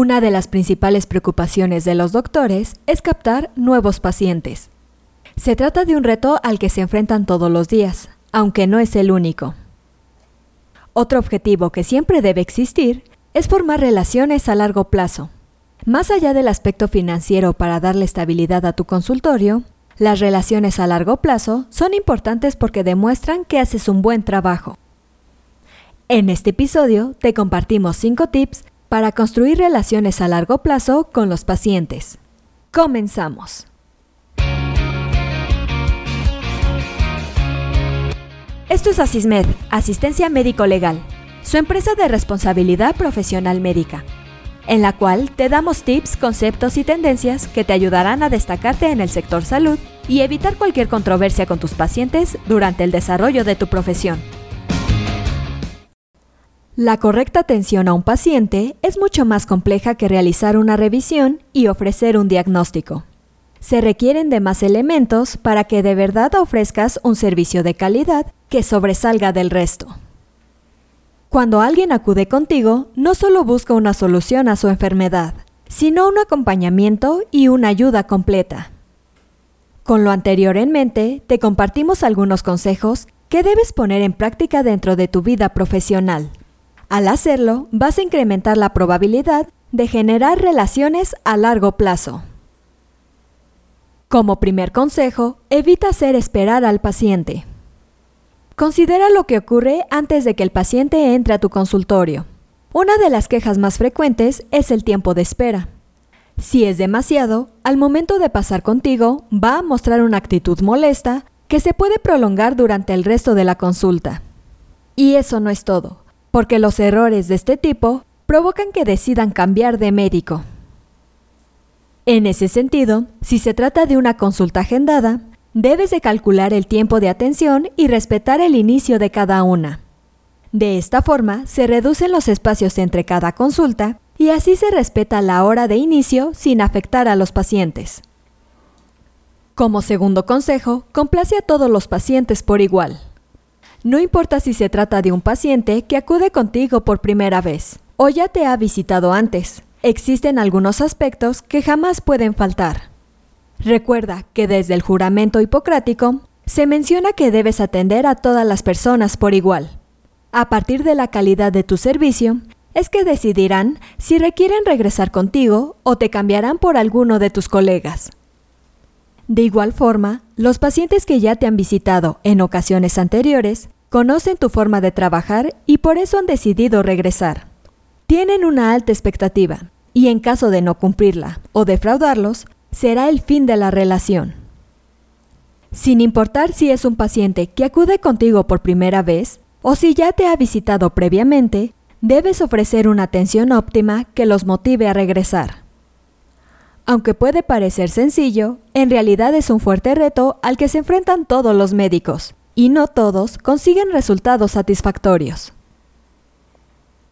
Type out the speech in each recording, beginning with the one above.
Una de las principales preocupaciones de los doctores es captar nuevos pacientes. Se trata de un reto al que se enfrentan todos los días, aunque no es el único. Otro objetivo que siempre debe existir es formar relaciones a largo plazo. Más allá del aspecto financiero para darle estabilidad a tu consultorio, las relaciones a largo plazo son importantes porque demuestran que haces un buen trabajo. En este episodio te compartimos 5 tips para construir relaciones a largo plazo con los pacientes. Comenzamos. Esto es Asismed, Asistencia Médico Legal, su empresa de responsabilidad profesional médica, en la cual te damos tips, conceptos y tendencias que te ayudarán a destacarte en el sector salud y evitar cualquier controversia con tus pacientes durante el desarrollo de tu profesión. La correcta atención a un paciente es mucho más compleja que realizar una revisión y ofrecer un diagnóstico. Se requieren de más elementos para que de verdad ofrezcas un servicio de calidad que sobresalga del resto. Cuando alguien acude contigo, no solo busca una solución a su enfermedad, sino un acompañamiento y una ayuda completa. Con lo anterior en mente, te compartimos algunos consejos que debes poner en práctica dentro de tu vida profesional. Al hacerlo, vas a incrementar la probabilidad de generar relaciones a largo plazo. Como primer consejo, evita hacer esperar al paciente. Considera lo que ocurre antes de que el paciente entre a tu consultorio. Una de las quejas más frecuentes es el tiempo de espera. Si es demasiado, al momento de pasar contigo, va a mostrar una actitud molesta que se puede prolongar durante el resto de la consulta. Y eso no es todo porque los errores de este tipo provocan que decidan cambiar de médico. En ese sentido, si se trata de una consulta agendada, debes de calcular el tiempo de atención y respetar el inicio de cada una. De esta forma, se reducen los espacios entre cada consulta y así se respeta la hora de inicio sin afectar a los pacientes. Como segundo consejo, complace a todos los pacientes por igual. No importa si se trata de un paciente que acude contigo por primera vez o ya te ha visitado antes. Existen algunos aspectos que jamás pueden faltar. Recuerda que desde el juramento hipocrático se menciona que debes atender a todas las personas por igual. A partir de la calidad de tu servicio, es que decidirán si requieren regresar contigo o te cambiarán por alguno de tus colegas. De igual forma, los pacientes que ya te han visitado en ocasiones anteriores conocen tu forma de trabajar y por eso han decidido regresar. Tienen una alta expectativa y en caso de no cumplirla o defraudarlos, será el fin de la relación. Sin importar si es un paciente que acude contigo por primera vez o si ya te ha visitado previamente, debes ofrecer una atención óptima que los motive a regresar. Aunque puede parecer sencillo, en realidad es un fuerte reto al que se enfrentan todos los médicos, y no todos consiguen resultados satisfactorios.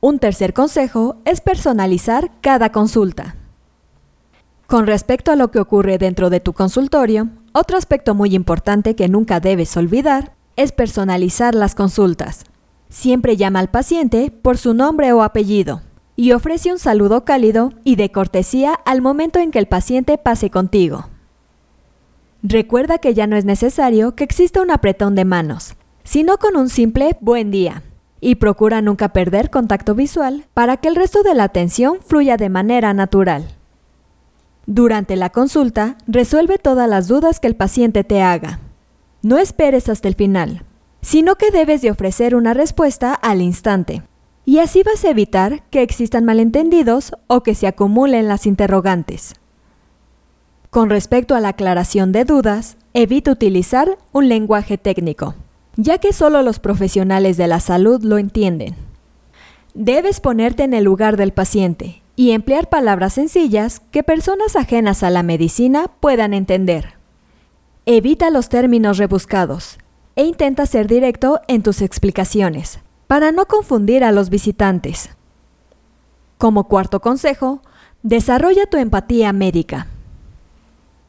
Un tercer consejo es personalizar cada consulta. Con respecto a lo que ocurre dentro de tu consultorio, otro aspecto muy importante que nunca debes olvidar es personalizar las consultas. Siempre llama al paciente por su nombre o apellido y ofrece un saludo cálido y de cortesía al momento en que el paciente pase contigo. Recuerda que ya no es necesario que exista un apretón de manos, sino con un simple buen día. Y procura nunca perder contacto visual para que el resto de la atención fluya de manera natural. Durante la consulta, resuelve todas las dudas que el paciente te haga. No esperes hasta el final, sino que debes de ofrecer una respuesta al instante y así vas a evitar que existan malentendidos o que se acumulen las interrogantes. Con respecto a la aclaración de dudas, evita utilizar un lenguaje técnico, ya que solo los profesionales de la salud lo entienden. Debes ponerte en el lugar del paciente y emplear palabras sencillas que personas ajenas a la medicina puedan entender. Evita los términos rebuscados e intenta ser directo en tus explicaciones para no confundir a los visitantes. Como cuarto consejo, desarrolla tu empatía médica.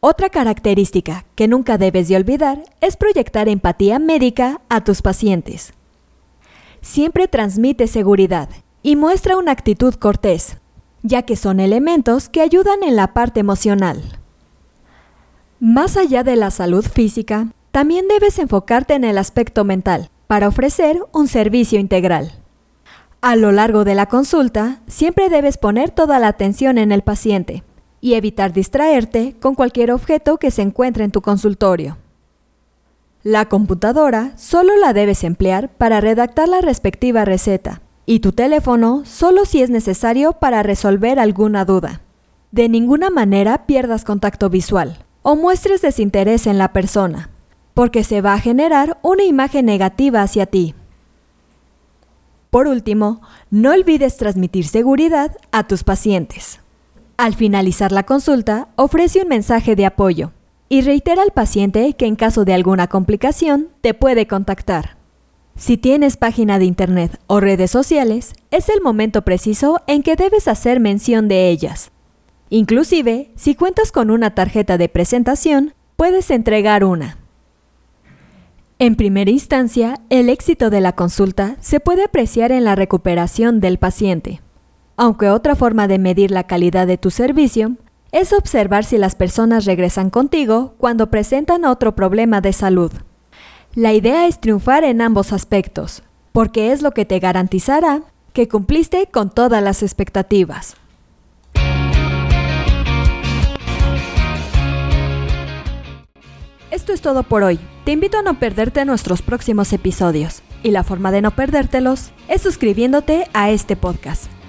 Otra característica que nunca debes de olvidar es proyectar empatía médica a tus pacientes. Siempre transmite seguridad y muestra una actitud cortés. ya que son elementos que ayudan en la parte emocional. Más allá de la salud física, también debes enfocarte en el aspecto mental para ofrecer un servicio integral. A lo largo de la consulta, siempre debes poner toda la atención en el paciente y evitar distraerte con cualquier objeto que se encuentre en tu consultorio. La computadora solo la debes emplear para redactar la respectiva receta y tu teléfono solo si es necesario para resolver alguna duda. De ninguna manera pierdas contacto visual o muestres desinterés en la persona, porque se va a generar una imagen negativa hacia ti. Por último, no olvides transmitir seguridad a tus pacientes. Al finalizar la consulta, ofrece un mensaje de apoyo y reitera al paciente que en caso de alguna complicación te puede contactar. Si tienes página de internet o redes sociales, es el momento preciso en que debes hacer mención de ellas. Inclusive, si cuentas con una tarjeta de presentación, puedes entregar una. En primera instancia, el éxito de la consulta se puede apreciar en la recuperación del paciente. Aunque otra forma de medir la calidad de tu servicio es observar si las personas regresan contigo cuando presentan otro problema de salud. La idea es triunfar en ambos aspectos, porque es lo que te garantizará que cumpliste con todas las expectativas. Esto es todo por hoy. Te invito a no perderte nuestros próximos episodios. Y la forma de no perdértelos es suscribiéndote a este podcast